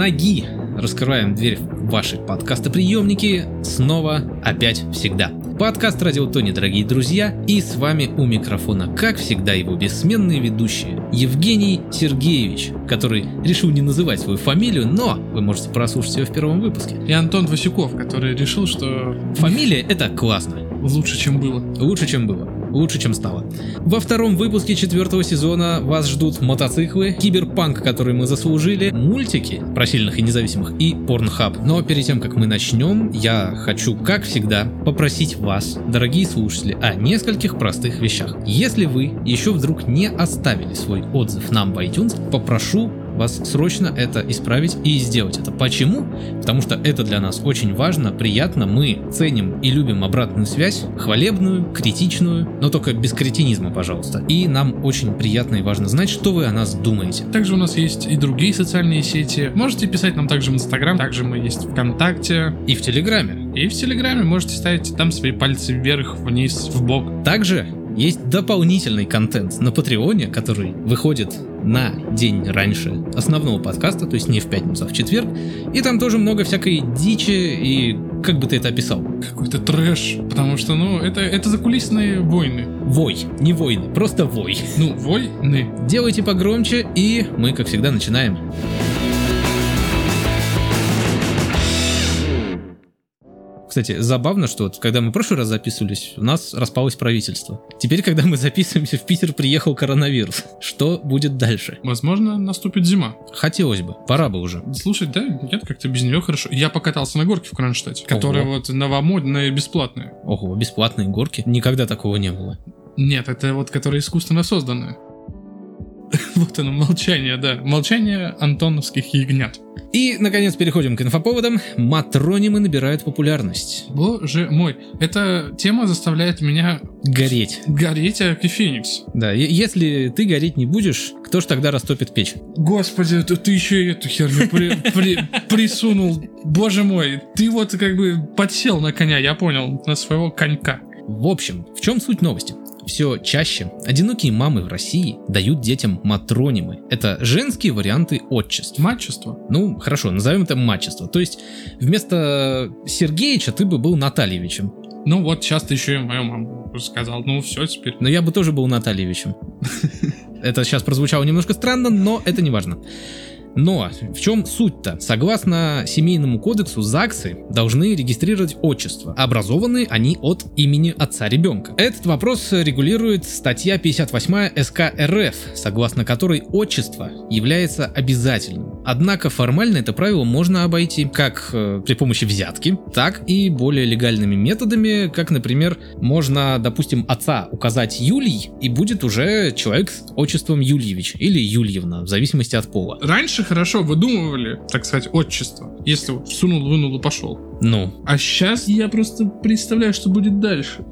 ноги раскрываем дверь в ваши подкастоприемники снова, опять, всегда. Подкаст «Радио Тони», дорогие друзья, и с вами у микрофона, как всегда, его бессменные ведущие Евгений Сергеевич, который решил не называть свою фамилию, но вы можете прослушать ее в первом выпуске. И Антон Васюков, который решил, что Фамилия — это классно, лучше, чем было. лучше, чем было. Лучше, чем стало. Во втором выпуске четвертого сезона вас ждут мотоциклы, киберпанк, который мы заслужили, мультики про сильных и независимых и порнхаб. Но перед тем, как мы начнем, я хочу, как всегда, попросить вас, дорогие слушатели, о нескольких простых вещах. Если вы еще вдруг не оставили свой отзыв нам в iTunes, попрошу вас срочно это исправить и сделать это. Почему? Потому что это для нас очень важно, приятно, мы ценим и любим обратную связь, хвалебную, критичную, но только без кретинизма, пожалуйста. И нам очень приятно и важно знать, что вы о нас думаете. Также у нас есть и другие социальные сети. Можете писать нам также в Инстаграм, также мы есть ВКонтакте И в Телеграме. и в Телеграме. Можете ставить там свои пальцы вверх, вниз, в бок. Также есть дополнительный контент на Патреоне, который выходит на день раньше основного подкаста, то есть не в пятницу, а в четверг. И там тоже много всякой дичи и как бы ты это описал? Какой-то трэш. Потому что, ну, это, это закулисные войны. Вой, не войны, просто вой. Ну, войны. Делайте погромче, и мы, как всегда, начинаем. Кстати, забавно, что вот, когда мы в прошлый раз записывались, у нас распалось правительство. Теперь, когда мы записываемся, в Питер приехал коронавирус. Что будет дальше? Возможно, наступит зима. Хотелось бы, пора бы уже. Слушай, да, нет, как-то без нее хорошо. Я покатался на горке в Кронштадте, которая вот новомодная и бесплатная. Ого, бесплатные горки. Никогда такого не было. Нет, это вот которая искусственно созданная. Вот оно, молчание, да. Молчание антоновских ягнят. И, наконец, переходим к инфоповодам. Матронимы набирают популярность. Боже мой, эта тема заставляет меня Гореть. гореть, как и Феникс. Да, если ты гореть не будешь, кто ж тогда растопит печь? Господи, ты, ты еще и эту херню при- при- присунул. Боже мой, ты вот как бы подсел на коня, я понял, на своего конька. В общем, в чем суть новости? Все чаще одинокие мамы в России дают детям матронимы. Это женские варианты отчеств. Мачество. Ну, хорошо, назовем это мачество. То есть, вместо Сергеича ты бы был Натальевичем. Ну вот, часто еще и мою маму сказал, ну все теперь. Но я бы тоже был Натальевичем. Это сейчас прозвучало немножко странно, но это не важно. Но в чем суть-то? Согласно семейному кодексу, ЗАГСы должны регистрировать отчество. Образованы они от имени отца ребенка. Этот вопрос регулирует статья 58 СК РФ, согласно которой отчество является обязательным. Однако формально это правило можно обойти как э, при помощи взятки, так и более легальными методами, как, например, можно, допустим, отца указать Юлий, и будет уже человек с отчеством Юльевич или Юльевна, в зависимости от пола. Раньше хорошо выдумывали, так сказать, отчество. Если вот всунул, вынул и пошел. Ну, А сейчас я просто представляю, что будет дальше.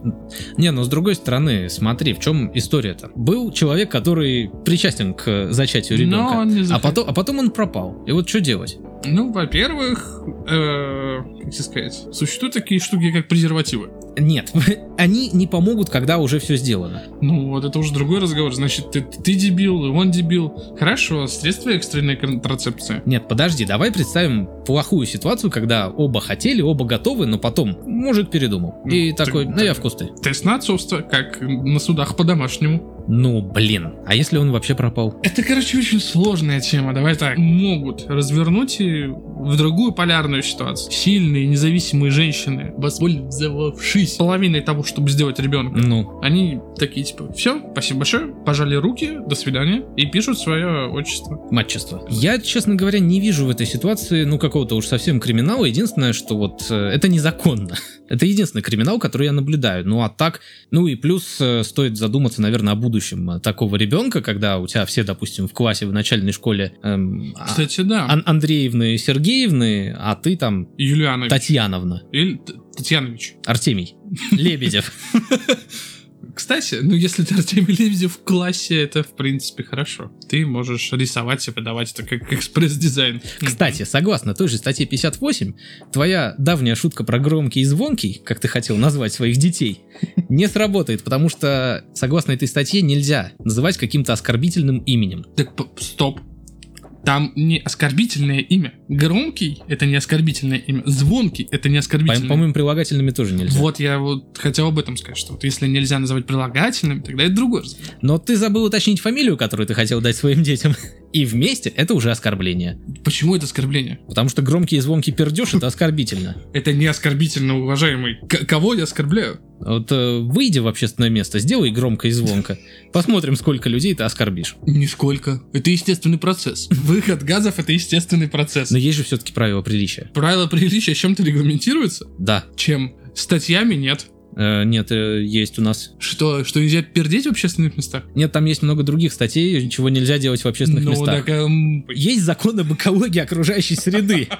не, но с другой стороны, смотри, в чем история-то. Был человек, который причастен к зачатию ребенка, Но он не а, потом, а потом он пропал. И вот что делать? Ну, во-первых, э, как тебе сказать, существуют такие штуки, как презервативы. Нет, они не помогут, когда уже все сделано. Ну, вот это уже другой разговор. Значит, ты, ты дебил, и он дебил. Хорошо, средства экстренной контрацепции. Нет, подожди, давай представим плохую ситуацию, когда оба хотели, оба готовы, но потом мужик передумал. И Ну, такой, так- ну я в кусты. Тест на отцовство, как на судах по-домашнему. Ну, блин, а если он вообще пропал? Это, короче, очень сложная тема. Давай так. Могут развернуть и в другую полярную ситуацию. Сильные, независимые женщины, воспользовавшись половиной того, чтобы сделать ребенка, Ну, они такие, типа, все, спасибо большое, пожали руки, до свидания, и пишут свое отчество. матчество. Я, честно говоря, не вижу в этой ситуации, ну, какого-то уж совсем криминала. Единственное, что вот э, это незаконно. Это единственный криминал, который я наблюдаю. Ну, а так, ну и плюс э, стоит задуматься, наверное, о будущем э, такого ребенка, когда у тебя все, допустим, в классе в начальной школе эм, а- Кстати, да. Ан- Андреевны, Сергеевны, а ты там Юлианович. Татьяновна, Или Татьянович. Артемий, Лебедев. Кстати, ну если ты Артемий Лебедев в классе, это в принципе хорошо. Ты можешь рисовать и подавать это как экспресс-дизайн. Кстати, согласно той же статье 58, твоя давняя шутка про громкий и звонкий, как ты хотел назвать своих детей, не сработает, потому что, согласно этой статье, нельзя называть каким-то оскорбительным именем. Так, стоп. Там не оскорбительное имя. Громкий — это не оскорбительное имя. Звонкий — это не По- оскорбительное. По-моему, прилагательными тоже нельзя. Вот я вот хотел об этом сказать, что вот если нельзя называть прилагательными, тогда это другой разговор. Но ты забыл уточнить фамилию, которую ты хотел дать своим детям. И вместе это уже оскорбление. Почему это оскорбление? Потому что громкий и звонкий пердеж это оскорбительно. Это не оскорбительно, уважаемый. К- кого я оскорбляю? Вот э, выйди в общественное место, сделай громко и звонко. Посмотрим, сколько людей ты оскорбишь. Нисколько. Это естественный процесс. Выход газов — это естественный процесс. Но есть же все-таки правила приличия. Правила приличия чем-то регламентируются? Да. Чем? Статьями нет. Э, нет, э, есть у нас. Что, что нельзя пердеть в общественных местах? Нет, там есть много других статей, чего нельзя делать в общественных ну, местах. так, эм, Есть закон об экологии окружающей среды.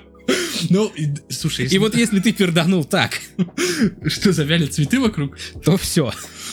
ну, слушай, если И вот если ты перданул так, что завяли цветы вокруг, то все.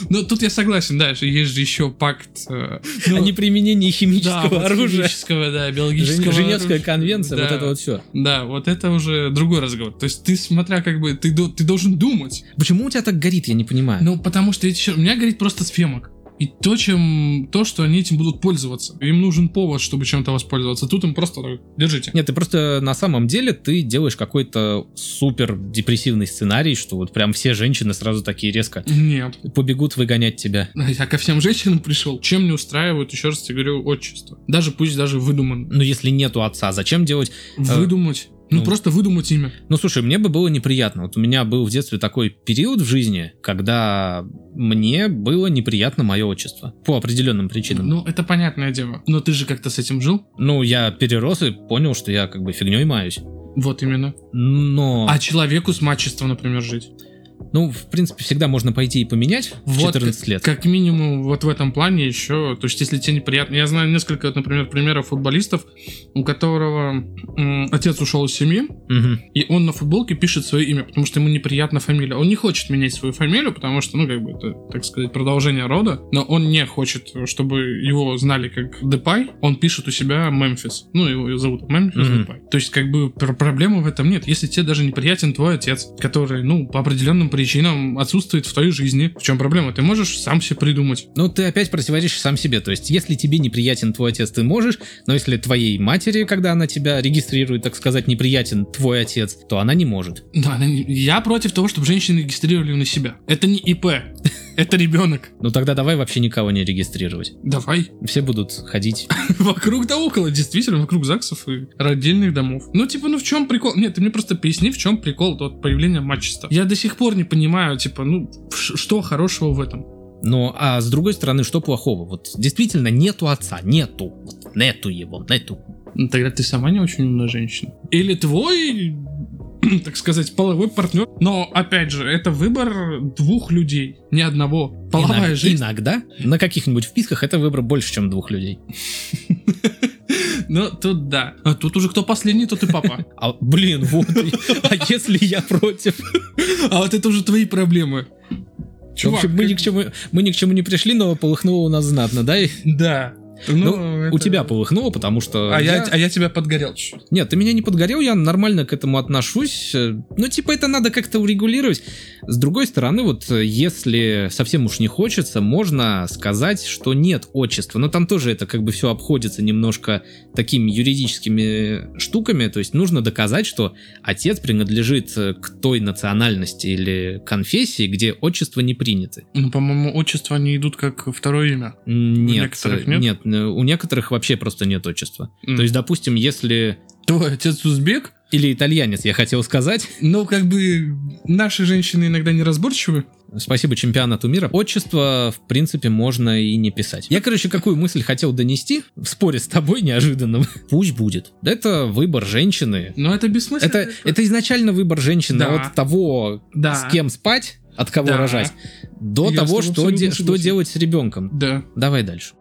ну, тут я согласен, да, что есть же еще пакт... э, ну, О неприменении химического оружия. химического, да, биологического Жен- Женевская конвенция, вот это вот все. Да, вот это уже другой разговор. То есть ты, смотря как бы, ты, до- ты должен думать. Почему у тебя так горит, я не понимаю. Ну, потому что щер- у меня говорит просто сфемок. И то, чем, то, что они этим будут пользоваться. Им нужен повод, чтобы чем-то воспользоваться. Тут им просто держите. Нет, ты просто на самом деле ты делаешь какой-то супер депрессивный сценарий, что вот прям все женщины сразу такие резко Нет. побегут выгонять тебя. Я ко всем женщинам пришел. Чем не устраивают, еще раз тебе говорю, отчество. Даже пусть даже выдуман. Ну, если нету отца, зачем делать? Выдумать. Ну, ну. просто выдумать имя. Ну, слушай, мне бы было неприятно. Вот у меня был в детстве такой период в жизни, когда мне было неприятно мое отчество. По определенным причинам. Ну, это понятное дело. Но ты же как-то с этим жил? Ну, я перерос и понял, что я как бы фигней маюсь. Вот именно. Но, А человеку с мачеством, например, жить? Ну, в принципе, всегда можно пойти и поменять в Вот 14 как, лет. как минимум вот в этом плане еще, то есть если тебе неприятно, я знаю несколько, например, примеров футболистов, у которого м, отец ушел из семьи, Мгм. и он на футболке пишет свое имя, потому что ему неприятна фамилия. Он не хочет менять свою фамилию, потому что, ну, как бы это, так сказать, продолжение рода, но он не хочет, чтобы его знали как Депай, он пишет у себя Мемфис. Ну, его зовут Мемфис Мгм. Депай. То есть, как бы, пр- проблемы в этом нет. Если тебе даже неприятен твой отец, который, ну, по определенным причинам отсутствует в твоей жизни, в чем проблема? Ты можешь сам себе придумать. Ну, ты опять противоречишь сам себе. То есть, если тебе неприятен твой отец, ты можешь, но если твоей матери, когда она тебя регистрирует, так сказать, неприятен твой отец, то она не может. Да, я против того, чтобы женщины регистрировали на себя. Это не ИП, это ребенок. Ну, тогда давай вообще никого не регистрировать. Давай. Все будут ходить. Вокруг да около, действительно, вокруг ЗАГСов и родильных домов. Ну, типа, ну в чем прикол? Нет, ты мне просто поясни, в чем прикол от появления матчеста. Я до сих пор не понимаю, типа, ну, что хорошего в этом? Ну, а с другой стороны, что плохого? Вот действительно нету отца, нету. Вот нету его, нету. Ну, тогда ты сама не очень умная женщина. Или твой, так сказать, половой партнер. Но, опять же, это выбор двух людей, не одного. Половая Иног- жизнь. Иногда на каких-нибудь вписках это выбор больше, чем двух людей. Ну, тут да. А тут уже кто последний, тот и папа. А, блин, вот. А если я против? А вот это уже твои проблемы. В общем, мы как- ни к чему, мы ни к чему не пришли, но полыхнуло у нас знатно, да? Да. Ну, это- У тебя полыхнуло, потому что... А я, а я тебя подгорел чуть-чуть. Нет, ты меня не подгорел, я нормально к этому отношусь. Э, Ну, типа, это надо как-то урегулировать. С другой стороны, вот, э, если совсем уж не хочется, можно сказать, что нет отчества. Но там тоже это как бы все обходится немножко такими юридическими штуками. То есть нужно доказать, что отец принадлежит э, к той национальности или конфессии, где отчество не приняты. Ну, по-моему, отчества не идут как второе имя. Нет, э, нет? нет, э, у некоторых вообще просто нет отчества. М. То есть, допустим, если... Твой отец узбек? Или итальянец, я хотел сказать. Ну, как бы наши женщины иногда неразборчивы. Спасибо чемпионату мира. Отчество, в принципе, можно и не писать. Я, короче, какую мысль хотел донести в споре с тобой неожиданным. Пусть будет. Это выбор женщины. Но это бессмысленно. Это, это изначально выбор женщины Да. от того, Да. с кем спать, от кого Да. рожать, до Я того, что, де- что делать с ребенком. Да. Давай дальше.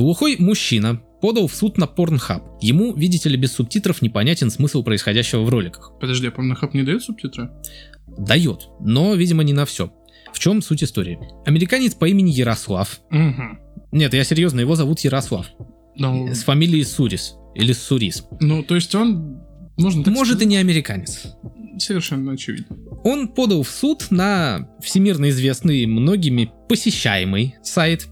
Глухой мужчина подал в суд на Pornhub. Ему, видите ли, без субтитров непонятен смысл происходящего в роликах. Подожди, а Pornhub не дает субтитры? Дает, но, видимо, не на все. В чем суть истории? Американец по имени Ярослав. Угу. Нет, я серьезно, его зовут Ярослав. Ну, С фамилией Сурис. Или Сурис. ну, то есть он... Можно так Может и сказать? не американец. Совершенно очевидно. Он подал в суд на всемирно известный многими посещаемый сайт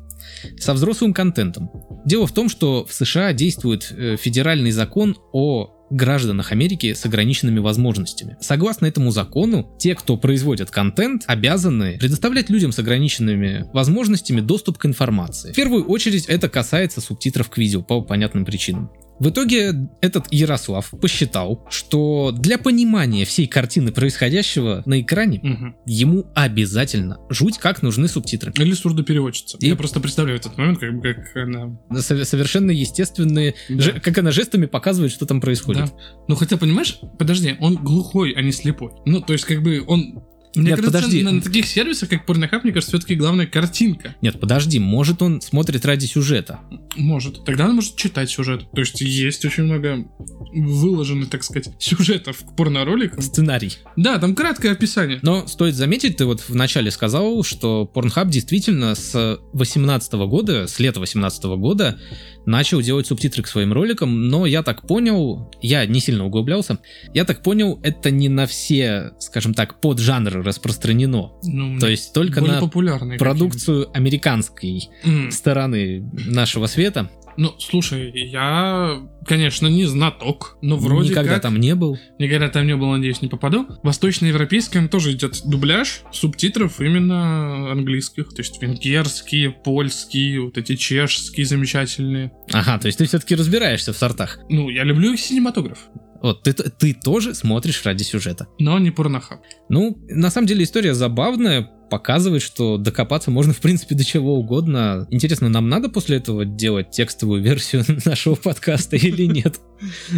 со взрослым контентом. Дело в том, что в США действует э, федеральный закон о гражданах Америки с ограниченными возможностями. Согласно этому закону, те, кто производят контент, обязаны предоставлять людям с ограниченными возможностями доступ к информации. В первую очередь это касается субтитров к видео по понятным причинам. В итоге этот Ярослав посчитал, что для понимания всей картины происходящего на экране Мгм. ему обязательно жуть как нужны субтитры. Или сурдопереводчица. И- Я просто представляю этот момент, как, как она... Со- Совершенно естественные, Да. же- как она жестами показывает, что там происходит. Да. Ну хотя, понимаешь, подожди, он глухой, а не слепой. Ну, то есть, как бы он... Мне Нет, кажется, подожди. на, таких сервисах, как Pornhub, мне кажется, все-таки главная картинка. Нет, подожди, может он смотрит ради сюжета. Может. Тогда он может читать сюжет. То есть есть очень много выложенных, так сказать, сюжетов к порнороликам. Сценарий. Да, там краткое описание. Но стоит заметить, ты вот вначале сказал, что Pornhub действительно с 18 года, с лета 18 года начал делать субтитры к своим роликам, но я так понял, я не сильно углублялся, я так понял, это не на все, скажем так, поджанры распространено. Ну, То есть только на продукцию американской. М. стороны нашего света. Ну, слушай, я, конечно, не знаток, но вроде Никогда как... там не был. Никогда там не был, надеюсь, не попаду. Восточноевропейском тоже идет дубляж субтитров именно английских. То есть венгерские, польские, вот эти чешские замечательные. Ага, то есть ты все-таки разбираешься в сортах. Ну, я люблю их синематограф, Вот, ты, ты тоже смотришь ради сюжета. но не порнохаб. Ну, на самом деле история забавная, показывает, что докопаться можно, в принципе, до чего угодно. Интересно, нам надо после этого делать текстовую версию нашего подкаста или нет?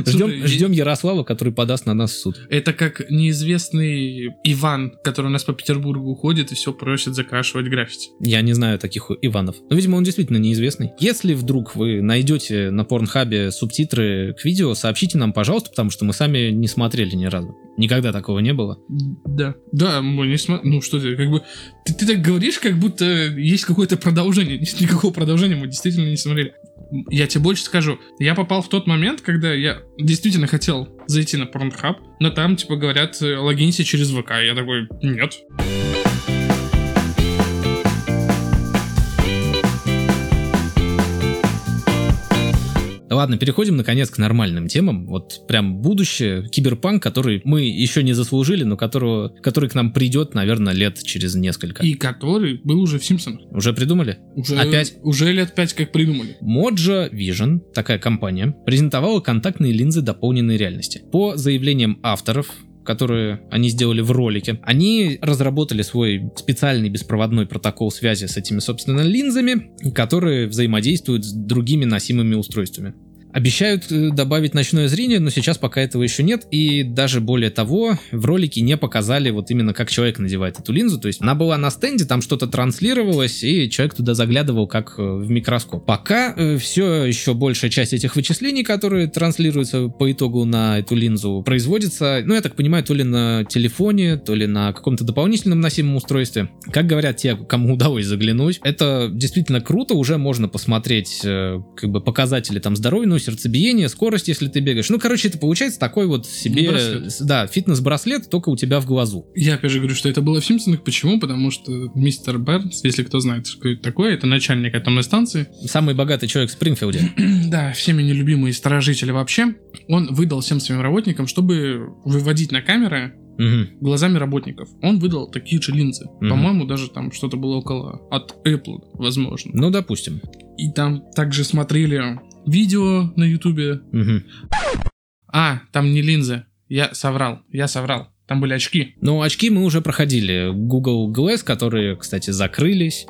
Ждем, ждем Ярослава, который подаст на нас в суд. Это как неизвестный Иван, который у нас по Петербургу ходит и все просит закрашивать граффити. Я не знаю таких Иванов. Но, видимо, он действительно неизвестный. Если вдруг вы найдете на Порнхабе субтитры к видео, сообщите нам, пожалуйста, потому что мы сами не смотрели ни разу. Никогда такого не было. Да. Да, мы не смо- Ну что ты, как бы... Ты, ты так говоришь, как будто есть какое-то продолжение. Нет никакого продолжения, мы действительно не смотрели. Я тебе больше скажу. Я попал в тот момент, когда я действительно хотел зайти на Pornhub, но там, типа, говорят, э, логинься через ВК. Я такой, нет. Ладно, переходим наконец к нормальным темам. Вот прям будущее, киберпанк, который мы еще не заслужили, но которого, который к нам придет, наверное, лет через несколько. И который был уже в Симпсонах. Уже придумали? Уже, Опять? Уже лет пять как придумали. Mojo Vision, такая компания, презентовала контактные линзы дополненной реальности. По заявлениям авторов, которые они сделали в ролике, они разработали свой специальный беспроводной протокол связи с этими, собственно, линзами, которые взаимодействуют с другими носимыми устройствами. Обещают э, добавить ночное зрение, но сейчас пока этого еще нет. И даже более того, в ролике не показали вот именно как человек надевает эту линзу. То есть она была на стенде, там что-то транслировалось, и человек туда заглядывал как э, в микроскоп. Пока все еще большая часть этих вычислений, которые транслируются по итогу на эту линзу, производится, ну я так понимаю, то ли на телефоне, то ли на каком-то дополнительном носимом устройстве. Как говорят те, кому удалось заглянуть, это действительно круто, уже можно посмотреть э, как бы показатели там здоровья, ну сердцебиение, скорость, если ты бегаешь. Ну, короче, это получается такой вот себе, Браслет. да, фитнес-браслет, только у тебя в глазу. Я опять же говорю, что это было в Симпсонах. Почему? Потому что мистер Бернс, если кто знает, что это такое, это начальник атомной станции. Самый богатый человек в Спрингфилде. Да, всеми нелюбимый сторожитель вообще. Он выдал всем своим работникам, чтобы выводить на камеры Мгм. глазами работников. Он выдал такие же линзы. Мгм. По-моему, даже там что-то было около от Apple, возможно. Ну, допустим. И там также смотрели видео на Ютубе. Мгм. А, там не линзы. Я соврал, я соврал. Там были очки. Ну, очки мы уже проходили. Google Glass, которые, кстати, закрылись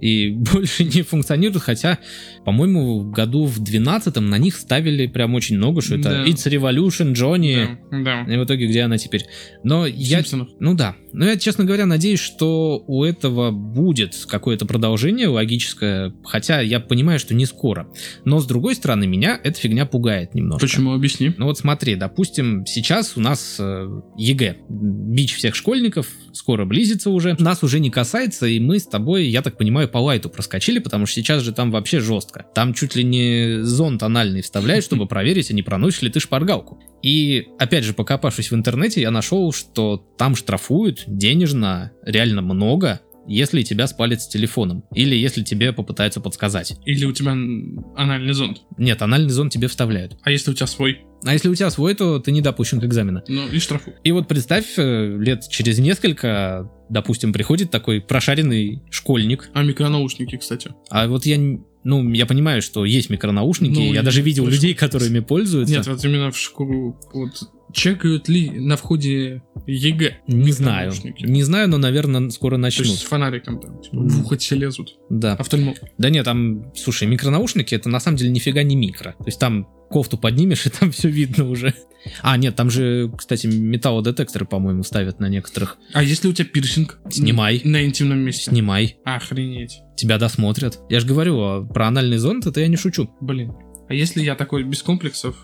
и больше не функционируют, хотя, по-моему, году в 12 на них ставили прям очень много, что это Да. It's Revolution, Johnny, Да, да. и в итоге где она теперь. Но В я... Ну да. Но я, честно говоря, надеюсь, что у этого будет какое-то продолжение логическое, хотя я понимаю, что не скоро. Но с другой стороны, меня эта фигня пугает немножко. Почему? Объясни. Ну вот смотри, допустим, сейчас у нас э, ЕГЭ, бич всех школьников, скоро близится уже, нас уже не касается, и мы с тобой, я так понимаю, по лайту проскочили, потому что сейчас же там вообще жестко. Там чуть ли не зонд анальный вставляют, чтобы проверить, а не проносишь ли ты шпаргалку. И, опять же, покопавшись в интернете, я нашел, что там штрафуют денежно реально много, если тебя спалят с телефоном. Или если тебе попытаются подсказать. Или у тебя анальный зонд. Нет, анальный зонд тебе вставляют. А если у тебя свой? А если у тебя свой, то ты не допущен к экзамену. Ну и штрафу. И вот представь, э, лет через несколько, допустим, приходит такой прошаренный школьник. А микронаушники, кстати. А вот я, ну, я понимаю, что есть микронаушники, Ну, я даже видел людей, которыми пользуются. Нет, вот именно в школу. Вот чекают ли на входе ЕГЭ? не знаю. Не знаю, но, наверное, скоро То начнут. есть с фонариком там, типа, в ухо тебе лезут. Да. Офтальмолог. Да нет, там, слушай, микронаушники это на самом деле нифига не микро. То есть там кофту поднимешь, и там все видно уже. А, нет, там же, кстати, металлодетекторы, по-моему, ставят на некоторых. А если у тебя пирсинг? Снимай. На интимном месте. Снимай, Охренеть. тебя досмотрят. Я же говорю, а про анальный зонд это я не шучу. Блин. А если я такой без комплексов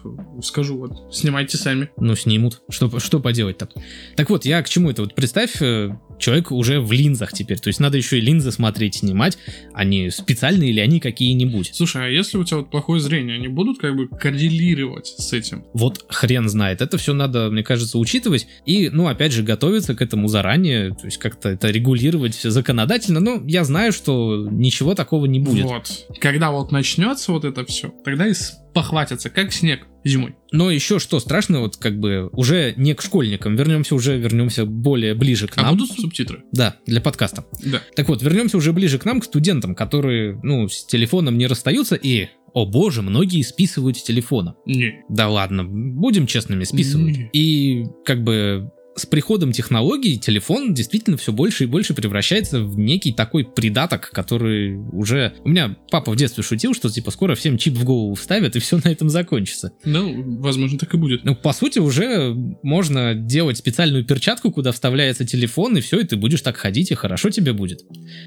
скажу, вот, снимайте сами. Ну, снимут. Что, что поделать-то? Так вот, я к чему это? Вот представь, э, человек уже в линзах теперь. То есть надо еще и линзы смотреть, снимать. Они специальные или они какие-нибудь. Слушай, а если у тебя вот плохое зрение, они будут как бы коррелировать с этим? Вот хрен знает. Это все надо, мне кажется, учитывать. И, ну, опять же, готовиться к этому заранее. То есть как-то это регулировать законодательно. Но я знаю, что ничего такого не будет. Вот. Когда вот начнется вот это все, тогда и похватятся, как снег зимой. Но еще что страшно, вот как бы уже не к школьникам. Вернемся уже, вернемся более ближе к А нам. будут субтитры? Да, для подкаста. Да. Так вот, вернемся уже ближе к нам, к студентам, которые, ну, с телефоном не расстаются и, о боже, многие списывают с телефона. Не. Да ладно, будем честными, списывают. Не. И как бы с приходом технологий телефон действительно все больше и больше превращается в некий такой придаток, который уже... У меня папа в детстве шутил, что типа скоро всем чип в голову вставят и все на этом закончится. Ну, возможно, так и будет. Ну, по сути, уже можно делать специальную перчатку, куда вставляется телефон, и все, и ты будешь так ходить, и хорошо тебе будет.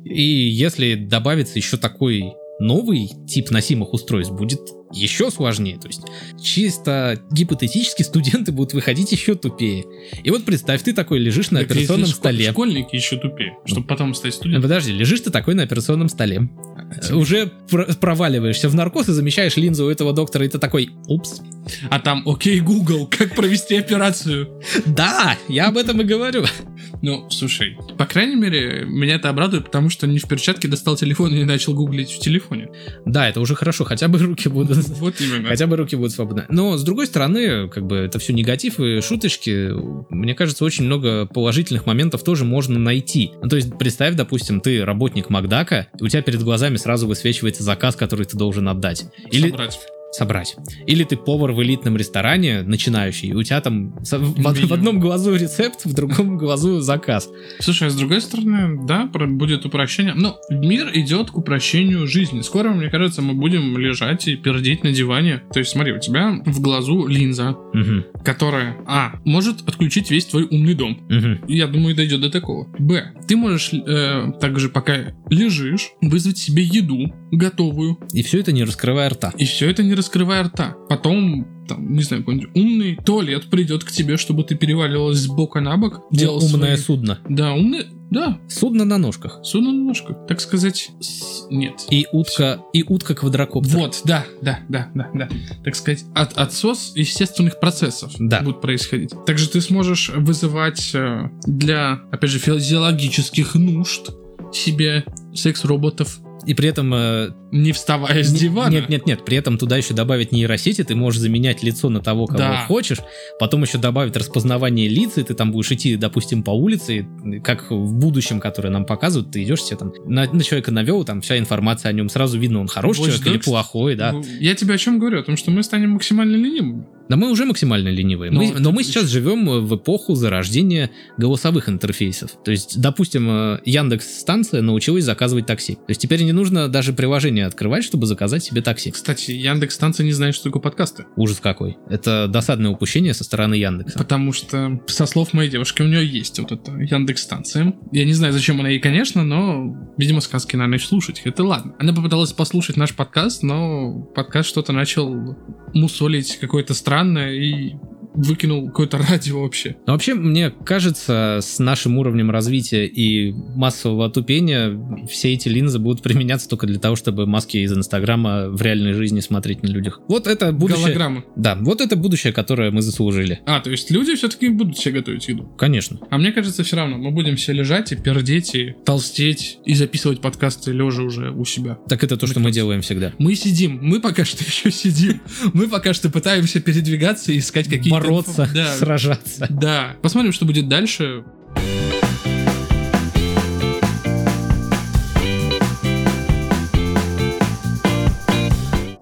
И если добавится еще такой новый тип носимых устройств, будет еще сложнее. То есть чисто гипотетически студенты будут выходить еще тупее. И вот представь, ты такой лежишь на Так операционном столе. Школьники еще тупее, чтобы потом стать Ну, студентом. Подожди, лежишь ты такой на операционном столе. тебе- Уже пр- проваливаешься в наркоз и замещаешь линзу у этого доктора, и ты такой, упс. А там, окей, Google, как провести операцию? Да, я об этом и говорю. Ну, слушай, по крайней мере, меня это обрадует, потому что не в перчатке достал телефон и начал гуглить в телефоне. Да, это уже хорошо, хотя бы руки будут Вот именно. Хотя бы руки будут свободны. Но, с другой стороны, как бы это все негатив и шуточки. Мне кажется, очень много положительных моментов тоже можно найти. Ну, то есть, представь, допустим, ты работник Макдака, и у тебя перед глазами сразу высвечивается заказ, который ты должен отдать. Или Собрать. Собрать. Или ты повар в элитном ресторане, начинающий, у тебя там в, в одном глазу рецепт, в другом глазу заказ. Слушай, а с другой стороны, да, будет упрощение. Но мир идет к упрощению жизни. Скоро, мне кажется, мы будем лежать и пердеть на диване. То есть, смотри, у тебя в глазу линза, Мгм, которая, а, может отключить весь твой умный дом. мгм. Я думаю, дойдет до такого. Б. Ты можешь э, также, пока лежишь, вызвать себе еду готовую. И все это не раскрывая рта. И все это не раскрывая рта. Потом, там, не знаю, какой-нибудь умный туалет придет к тебе, чтобы ты переваливалась с бока на бок. Делал Умное свои- судно. Да, умный. Да, Судно на ножках. судно на ножках. Так сказать, с- нет. И утка, и утка квадрокоптер. Вот, да, да, да, да, да. Так сказать, от, отсос естественных процессов Да. будет происходить. Также ты сможешь вызывать э, для, опять же, физиологических нужд себе секс-роботов, И при этом э, не вставая с Не- дивана. Нет, нет, нет. При этом туда еще добавить нейросети, ты можешь заменять лицо на того, кого Да. хочешь. Потом еще добавить распознавание лиц, и ты там будешь идти, допустим, по улице, и как в будущем, которое нам показывают, ты идешь себе там на, на человека навел, там вся информация о нем сразу видно, он хороший Watch человек или Dogs? плохой, да. Я тебе о чем говорю? О том, что мы станем максимально ленивыми. Да мы уже максимально ленивые. Но Мы- но мы сейчас живем в эпоху зарождения голосовых интерфейсов. То есть, допустим, э, Яндекс станция научилась заказывать такси. То есть теперь не нужно даже приложение открывать, чтобы заказать себе такси. Кстати, Яндекс станция не знает, что такое подкасты. Ужас какой. Это досадное упущение со стороны Яндекса. Потому что, со слов моей девушки, у нее есть вот эта Яндекс станция. Я не знаю, зачем она ей, конечно, но, видимо, сказки надо слушать. Это ладно. Она попыталась послушать наш подкаст, но подкаст что-то начал мусолить какое-то странное и выкинул какое-то радио вообще. Но вообще, мне кажется, с нашим уровнем развития и массового тупения все эти линзы будут применяться только для того, чтобы маски из Инстаграма в реальной жизни смотреть на людях. Вот это будущее. Голограммы. Да, вот это будущее, которое мы заслужили. А, то есть люди все-таки будут себе готовить еду. Конечно. А мне кажется, все равно мы будем все лежать и пердеть, и толстеть, и записывать подкасты лежа уже у себя. Так это то, что мы делаем всегда. Мы сидим, мы пока что еще сидим. Мы пока что пытаемся передвигаться и искать какие-то... Бороться, Да, сражаться. да. Посмотрим, что будет дальше.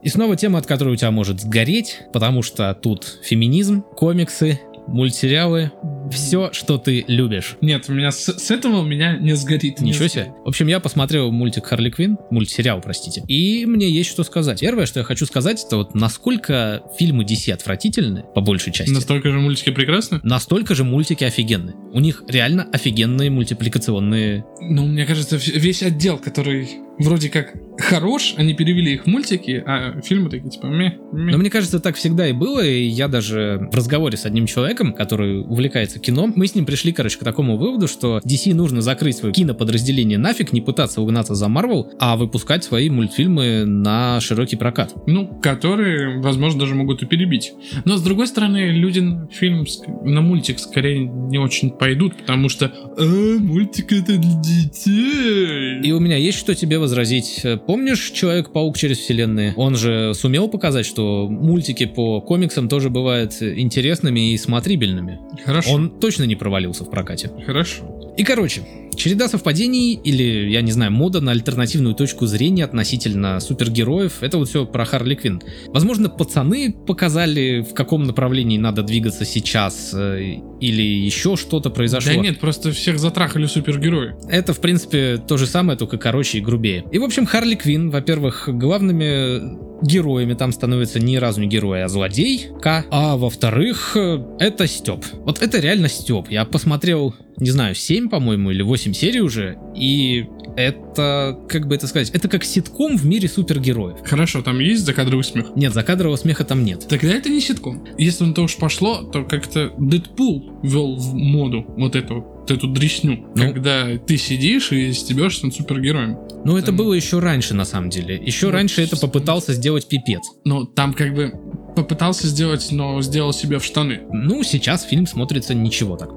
И снова тема, от которой у тебя может сгореть, потому что тут феминизм, комиксы, мультсериалы, все, что ты любишь. Нет, у меня с, с этого у меня не сгорит. Ничего себе. В общем, я посмотрел мультик Харли Квин, мультсериал, простите, и мне есть что сказать. Первое, что я хочу сказать, это вот насколько фильмы DC отвратительны, по большей части. Настолько же мультики прекрасны? Настолько же мультики офигенны. У них реально офигенные мультипликационные... Ну, мне кажется, весь отдел, который вроде как хорош, они перевели их в мультики, а фильмы такие типа ме, ме. Но мне кажется, так всегда и было, и я даже в разговоре с одним человеком, который увлекается кино, мы с ним пришли, короче, к такому выводу, что DC нужно закрыть свое киноподразделение нафиг, не пытаться угнаться за Marvel, а выпускать свои мультфильмы на широкий прокат. Ну, которые, возможно, даже могут и перебить. Но, с другой стороны, люди на фильм, на мультик скорее не очень пойдут, потому что «А, мультик это для детей. И у меня есть что тебе возразить. Помнишь Человек-паук через вселенные? Он же сумел показать, что мультики по комиксам тоже бывают интересными и смотрибельными. Хорошо. Он точно не провалился в прокате. Хорошо. И короче, череда совпадений или, я не знаю, мода на альтернативную точку зрения относительно супергероев, это вот все про Харли Квинн. Возможно, пацаны показали, в каком направлении надо двигаться сейчас, э, или еще что-то произошло. Да нет, просто всех затрахали супергерои. Это, в принципе, то же самое, только короче и грубее. И, в общем, Харли Квинн, во-первых, главными героями там становится не разу не герой, а злодей, К. А во-вторых, э, это Степ. Вот это реально Степ. Я посмотрел, не знаю, 7, по-моему, или 8 серий уже, и это, как бы это сказать, это как ситком в мире супергероев. Хорошо, там есть закадровый смех. Нет, закадрового смеха там нет. Тогда это не ситком. Если на то уж пошло, то как-то Дэдпул ввел в моду вот эту вот эту дресню, Ну. когда ты сидишь и стебешься над супергероем. Это Там- было еще раньше, на самом деле. Еще Ну, раньше это попытался сделать пипец. Но там как бы попытался сделать, но сделал себе в штаны. Ну, сейчас фильм смотрится ничего так.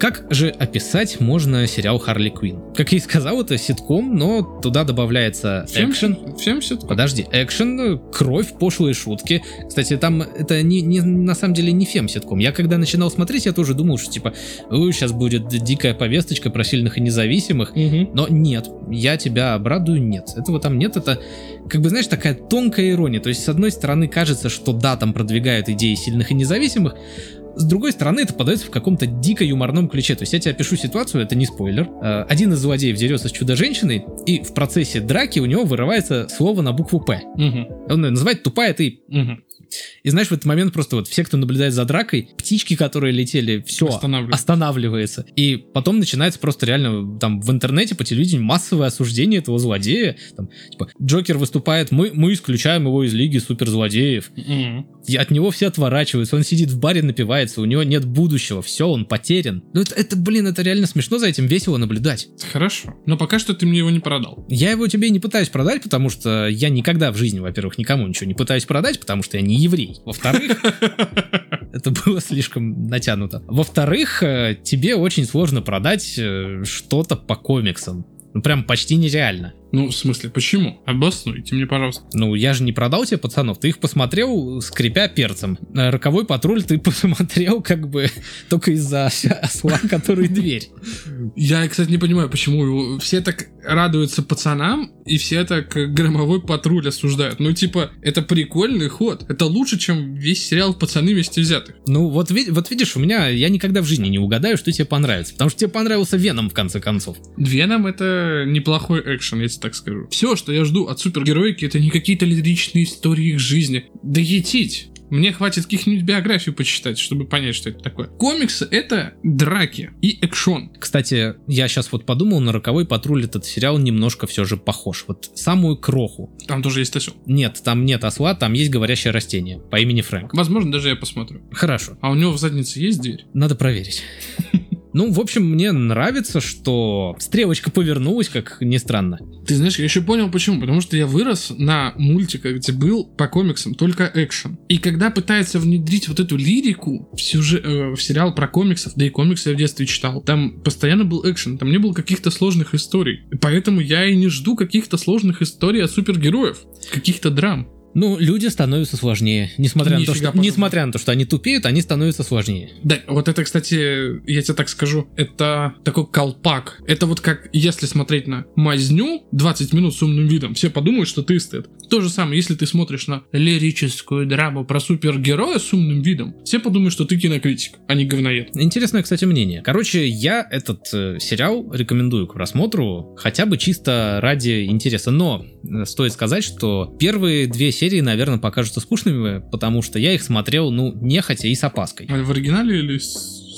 Как же описать можно сериал Харли Квинн? Как я и сказал, это ситком, но туда добавляется Всем, экшен. всем ситком. Подожди, экшен, кровь, пошлые шутки. Кстати, там это не, не- на самом деле не фем-ситком. Я когда начинал смотреть, я тоже думал, что типа, сейчас будет дикая повесточка про сильных и независимых. Мгм. Но нет, я тебя обрадую, нет. Этого там нет, это, как бы, знаешь, такая тонкая ирония. То есть, с одной стороны, кажется, что да, там продвигают идеи сильных и независимых, с другой стороны, это подается в каком-то дико юморном ключе. То есть я тебе опишу ситуацию, это не спойлер. Э, Один из злодеев дерется с чудо-женщиной, и в процессе драки у него вырывается слово на букву «П». Мгм. Он называет «тупая ты». Мгм. И знаешь, в этот момент просто вот все, кто наблюдает за дракой, птички, которые летели, все Останавливается. останавливается. И потом начинается просто реально там в интернете, по телевидению массовое осуждение этого злодея. Там, типа, Джокер выступает, мы, мы исключаем его из лиги суперзлодеев. И от него все отворачиваются, он сидит в баре, напивается, у него нет будущего, все, он потерян. Ну это, это, блин, это реально смешно, за этим весело наблюдать. Хорошо. Но пока что ты мне его не продал. Я его тебе не пытаюсь продать, потому что я никогда в жизни, во-первых, никому ничего не пытаюсь продать, потому что я не еврей. Во-вторых, это было слишком натянуто. Во-вторых, э, тебе очень сложно продать э, что-то по комиксам. Ну, прям почти нереально. Ну, в смысле, почему? Обоснуйте мне, пожалуйста. Ну, я же не продал тебе пацанов, ты их посмотрел, скрипя перцем. Э, Роковой патруль ты посмотрел как бы только из-за осла, который дверь. Я, кстати, не понимаю, почему все так радуются пацанам, и все так э, громовой патруль осуждают. Ну, типа, это прикольный ход. Это лучше, чем весь сериал «Пацаны вместе взятых». Ну, вот, вот видишь, у меня, я никогда в жизни не угадаю, что тебе понравится. Потому что тебе понравился Веном, в конце концов. Веном это неплохой экшен, если так скажу. Все, что я жду от супергероики, это не какие-то лиричные истории их жизни. Да етить. Мне хватит каких-нибудь биографий почитать, чтобы понять, что это такое. Комиксы — это драки и экшон. Кстати, я сейчас вот подумал, на «Роковой патруль» этот сериал немножко все же похож. Вот самую кроху. Там тоже есть осел. Нет, там нет осла, там есть говорящее растение по имени Фрэнк. Возможно, даже я посмотрю. Хорошо, А у него в заднице есть дверь? надо проверить. Ну, в общем, мне нравится, что стрелочка повернулась, как ни странно. Ты знаешь, я еще понял почему. Потому что я вырос на мультиках, где был по комиксам только экшен. И когда пытается внедрить вот эту лирику в, сюжет, э, в сериал про комиксов, да и комиксы я в детстве читал, там постоянно был экшен, там не было каких-то сложных историй. И поэтому я и не жду каких-то сложных историй от супергероев, каких-то драм. Ну, люди становятся сложнее. Несмотря на, то, что, подобного. несмотря на то, что они тупеют, они становятся сложнее. Да, вот это, кстати, я тебе так скажу, это такой колпак. Это вот как если смотреть на мазню 20 минут с умным видом, все подумают, что ты эстет. То же самое, если ты смотришь на лирическую драму про супергероя с умным видом, все подумают, что ты кинокритик, а не говноед. Интересное, кстати, мнение. Короче, я этот э, сериал рекомендую к просмотру, хотя бы чисто ради интереса. Но э, стоит сказать, что первые две серии, наверное, покажутся скучными, потому что я их смотрел, ну, нехотя и с опаской. А в оригинале или с...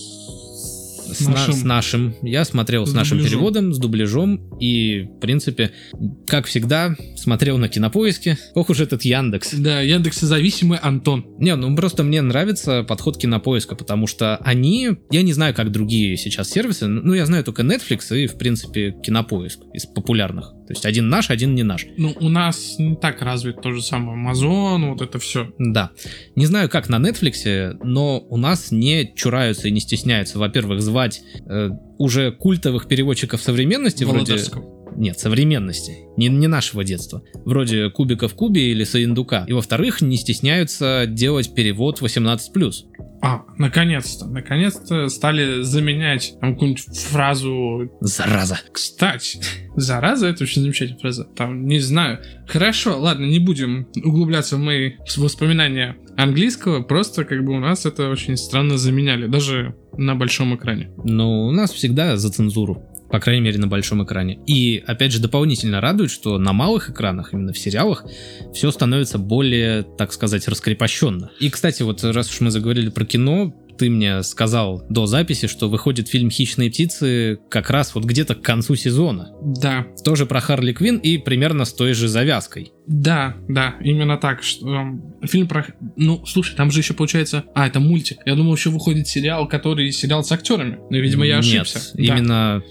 С, на- с нашим. Я смотрел с, С нашим дубляжом. переводом, с дубляжом. И, в принципе, как всегда, смотрел на кинопоиске. Ох уж этот Яндекс. Да, Яндекс-зависимый Антон. Не, ну просто мне нравится подход кинопоиска, потому что они, я не знаю, как другие сейчас сервисы, ну я знаю только Netflix и, в принципе, кинопоиск из популярных. То есть один наш, один не наш. Ну, у нас не так развит то же самое Amazon, вот это все. Да. Не знаю, как на Netflix, но у нас не чураются и не стесняются, во-первых, звать э, уже культовых переводчиков современности, вроде... Нет, современности, не, не нашего детства. Вроде Кубика в кубе или Саиндука. И во-вторых, не стесняются делать перевод 18+. А, наконец-то, наконец-то стали заменять там какую-нибудь фразу Зараза. Кстати, зараза, это очень замечательная фраза. Там, не знаю. Хорошо, ладно, не будем углубляться в мои воспоминания английского, просто как бы у нас это очень странно заменяли, даже на большом экране. Ну, у нас всегда за цензуру. По крайней мере, на большом экране. И, опять же, дополнительно радует, что на малых экранах, именно в сериалах, все становится более, так сказать, раскрепощенно. И, кстати, вот раз уж мы заговорили про кино, ты мне сказал до записи, что выходит фильм «Хищные птицы» как раз вот где-то к концу сезона. Да, Тоже про Харли Квин и примерно с той же завязкой. Да, да, именно так. Что, эм, фильм про... Ну, слушай, там же еще получается... А, это мультик. Я думал, еще выходит сериал, который сериал с актерами. Но, видимо, я Нет, ошибся. Да. именно...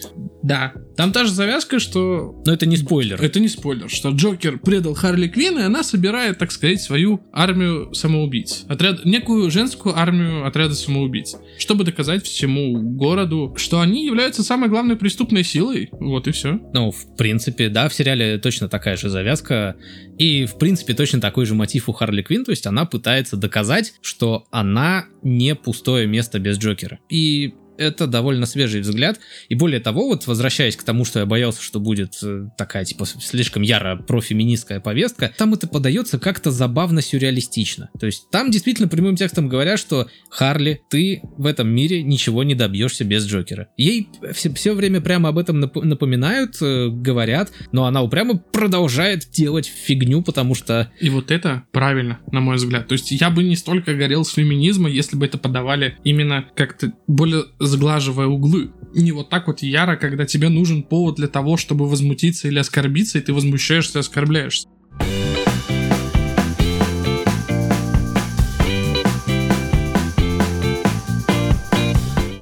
Да. Там та же завязка, что Но это не спойлер. Это не спойлер, что Джокер предал Харли Квинн, и она собирает, так сказать, свою армию самоубийц. Отряд, некую женскую армию отряда самоубийц. Чтобы доказать всему городу, что они являются самой главной преступной силой. Вот и все. Ну, в принципе, да, в сериале точно такая же завязка. И, в принципе, точно такой же мотив у Харли Квинн. То есть она пытается доказать, что она не пустое место без Джокера. И это довольно свежий взгляд. И более того, вот возвращаясь к тому, что я боялся, что будет э, такая, типа, слишком яро профеминистская повестка, там это подается как-то забавно сюрреалистично. То есть там действительно прямым текстом говорят, что Харли, ты в этом мире ничего не добьешься без Джокера. Ей все, все время прямо об этом нап- напоминают, э, говорят, но она упрямо продолжает делать фигню, потому что И вот это правильно, на мой взгляд. То есть я бы не столько горел с феминизма, если бы это подавали именно как-то более заглаживая углы. Не вот так вот яро, когда тебе нужен повод для того, чтобы возмутиться или оскорбиться, и ты возмущаешься и оскорбляешься.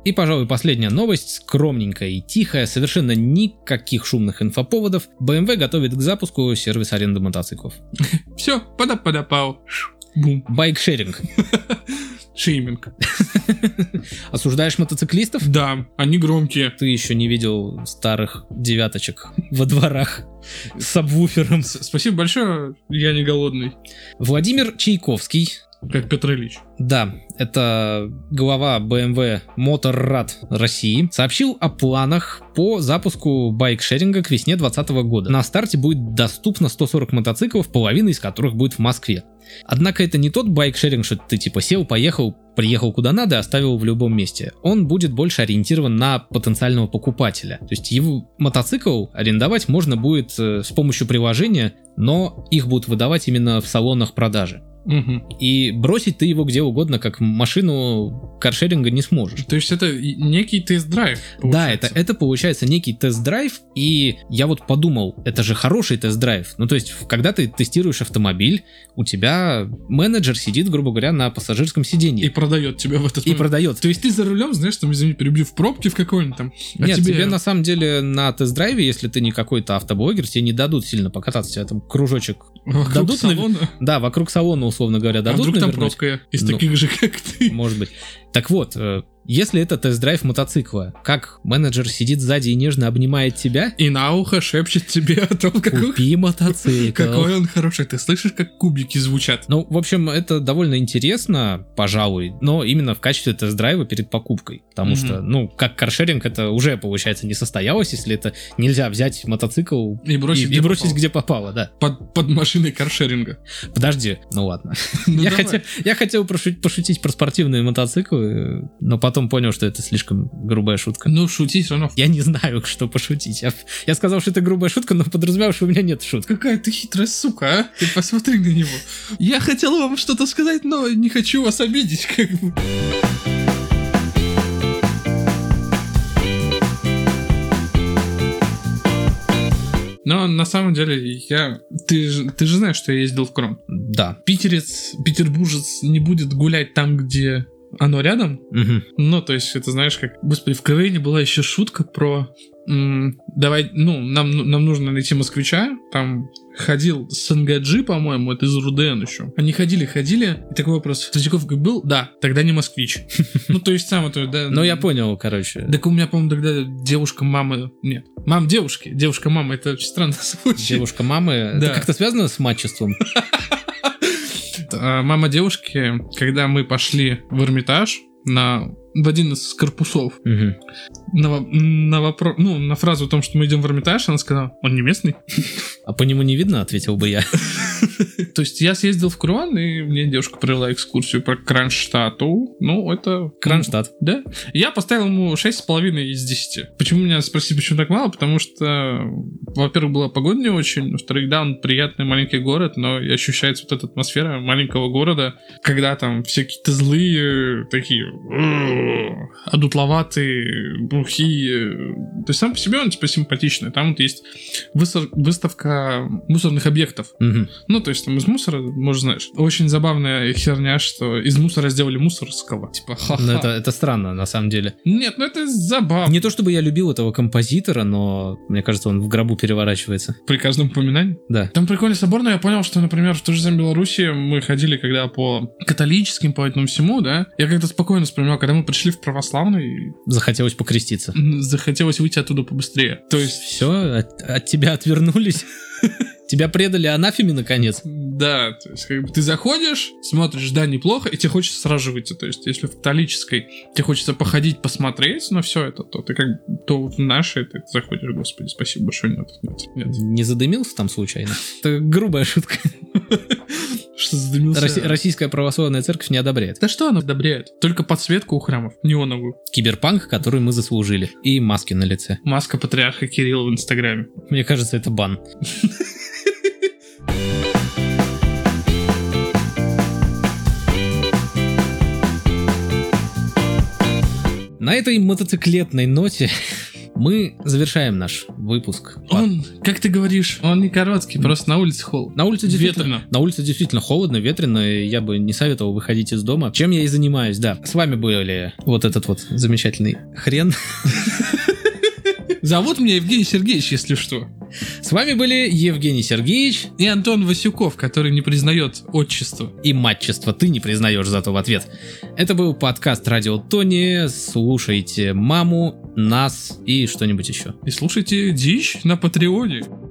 И, пожалуй, последняя новость, скромненькая и тихая, совершенно никаких шумных инфоповодов. BMW готовит к запуску сервис аренды мотоциклов. Все, пада-пада-пау. Байкшеринг. Шейминг. Осуждаешь мотоциклистов? Да, они громкие. Ты еще не видел старых девяточек во дворах с сабвуфером. Спасибо большое, я не голодный. Владимир Чайковский, Как Петр Ильич. да, это глава BMW Motorrad России, сообщил о планах по запуску байк-шеринга к весне 2020 года. На старте будет доступно 140 мотоциклов, половина из которых будет в Москве. Однако это не тот байк-шеринг, что ты типа сел, поехал, приехал куда надо и оставил в любом месте. Он будет больше ориентирован на потенциального покупателя. То есть его мотоцикл арендовать можно будет э, с помощью приложения, но их будут выдавать именно в салонах продажи. Мгм. И бросить ты его где угодно, как машину каршеринга не сможешь. То есть это и- некий тест-драйв. Да, это, это получается некий тест-драйв, и я вот подумал, это же хороший тест-драйв. Ну, то есть, когда ты тестируешь автомобиль, у тебя менеджер сидит, грубо говоря, на пассажирском сиденье И и, продает тебя в этот момент. продает. То есть ты за рулем, знаешь, там, извини, перебью в пробке в какой-нибудь там. а Нет, тебе... на самом деле на тест-драйве, если ты не какой-то автоблогер, тебе не дадут сильно покататься, тебе там кружочек. вокруг дадут на- салона. Да, вокруг салона, условно говоря, А дадут вдруг там навернуть? пробка из Ну. таких же, как. Может быть. Так вот, э, если это тест-драйв мотоцикла, как менеджер сидит сзади и нежно обнимает тебя, И на ухо шепчет тебе о том, какой, купи мотоцикл. какой он хороший. Ты слышишь, как кубики звучат? Ну, в общем, это довольно интересно, пожалуй, но именно в качестве тест-драйва перед покупкой. Потому Мгм. что, ну, как каршеринг, это уже, получается, не состоялось, если это нельзя взять мотоцикл И бросить, и, где и бросить попало. где попало, да. Под, под машиной каршеринга. Подожди, ну ладно. Ну, я, хотел, я хотел пошутить, пошутить про спортивные мотоциклы, но потом понял, что это слишком грубая шутка. Ну, шути все равно. Я не знаю, что пошутить. Я, я сказал, что это грубая шутка, но подразумевал, что у меня нет шутки. Какая ты хитрая сука, а? Ты посмотри на него. Я хотел вам что-то сказать, но не хочу вас обидеть, как бы. Но на самом деле я... Ты ты же знаешь, что я ездил в Кром. Да. Питерец, петербуржец не будет гулять там, где оно рядом. Мгм. Ну, то есть, это знаешь, как... Господи, в КВН была еще шутка про... давай, ну, нам, нам нужно найти москвича. Там ходил СНГ-Джи, по-моему, это из РУДН еще. Они ходили, ходили, и такой вопрос. Третьяков был? Да, тогда не москвич. Ну, то есть, сам это, да... Ну, я понял, короче. Так у меня, по-моему, тогда девушка мамы... Нет, мам девушки. Девушка мама, это очень странно звучит. Девушка мамы. Да. Это как-то связано с матчеством? А, Мама девушки, когда мы пошли в Эрмитаж на в один из корпусов, Мгм. на, на вопрос, ну, на фразу о том, что мы идем в Эрмитаж, она сказала, он не местный. А по нему не видно, ответил бы я. То есть я съездил в Круан, и мне девушка провела экскурсию по Кронштадту. Ну, это... Кронштадт. Да. Я поставил ему 6,5 из 10. Почему меня спросили, почему так мало? Потому что, во-первых, была погода не очень, во-вторых, да, он приятный маленький город, но ощущается вот эта атмосфера маленького города, когда там все какие-то злые, такие одутловатые, бухие. То есть сам по себе он типа симпатичный. Там вот есть выставка мусорных объектов. Мгм. Ну, то есть там из мусора, может, знаешь, очень забавная херня, что из мусора сделали мусорского. Типа, ха-ха. Ну, это, это странно, на самом деле. Нет, ну это забавно. Не то чтобы я любил этого композитора, но мне кажется, он в гробу переворачивается. При каждом упоминании. Да. Там прикольный собор, но я понял, что, например, в той же Беларуси мы ходили, когда по католическим, по этому всему, да, я как-то спокойно вспоминал, когда мы пришли в православный, Захотелось покреститься. захотелось выйти оттуда побыстрее. То есть, Все, от, от тебя отвернулись. Тебя предали анафеме, наконец. да, то есть, как бы ты заходишь, смотришь, да, неплохо, и тебе хочется сразу же выйти. То есть, если в католической тебе хочется походить, посмотреть на все это, то ты как бы- то в нашей ты заходишь, господи, спасибо большое, нет, нет, нет. Не задымился там случайно? Это грубая шутка. Что задымился? Росси- Российская православная церковь не одобряет. Да что она одобряет? Только подсветку у храмов, неоновую. Киберпанк, который мы заслужили. И маски на лице. Маска патриарха Кирилла в Инстаграме. Мне кажется, это бан. На этой мотоциклетной ноте мы завершаем наш выпуск. Он, как ты говоришь, он не короткий, просто на улице холодно. На улице действительно, Ветрено. на улице действительно холодно, ветрено, и я бы не советовал выходить из дома. Чем я и занимаюсь, да. С вами были вот этот вот замечательный хрен. Зовут меня Евгений Сергеевич, если что. С вами были Евгений Сергеевич И Антон Васюков, который не признает отчество. и матчество ты не признаешь зато в ответ. Это был подкаст Радио Тони. Слушайте маму, нас и что-нибудь еще. И слушайте дичь на Патреоне.